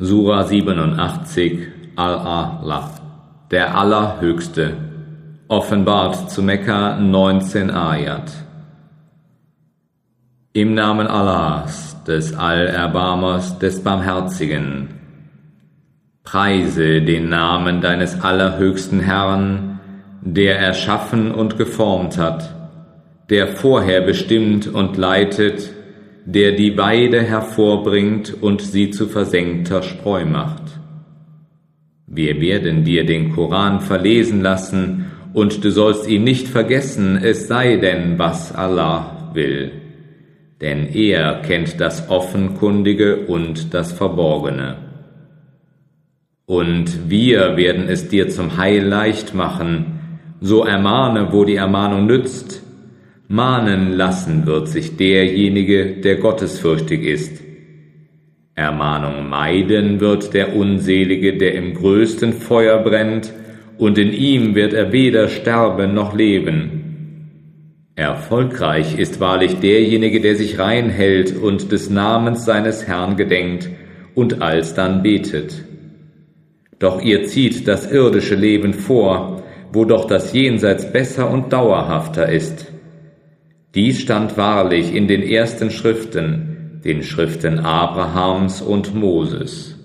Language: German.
Sura 87 Al-Allah, der Allerhöchste, offenbart zu Mekka 19 Ayat. Im Namen Allahs, des Allerbarmers, des Barmherzigen. Preise den Namen deines allerhöchsten Herrn, der erschaffen und geformt hat, der vorher bestimmt und leitet, der die Weide hervorbringt und sie zu versenkter Spreu macht. Wir werden dir den Koran verlesen lassen, und du sollst ihn nicht vergessen, es sei denn, was Allah will. Denn er kennt das Offenkundige und das Verborgene. Und wir werden es dir zum Heil leicht machen, so ermahne, wo die Ermahnung nützt, Mahnen lassen wird sich derjenige, der gottesfürchtig ist. Ermahnung meiden wird der Unselige, der im größten Feuer brennt, und in ihm wird er weder sterben noch leben. Erfolgreich ist wahrlich derjenige, der sich rein hält und des Namens seines Herrn gedenkt und alsdann betet. Doch ihr zieht das irdische Leben vor, wo doch das Jenseits besser und dauerhafter ist. Dies stand wahrlich in den ersten Schriften, den Schriften Abrahams und Moses.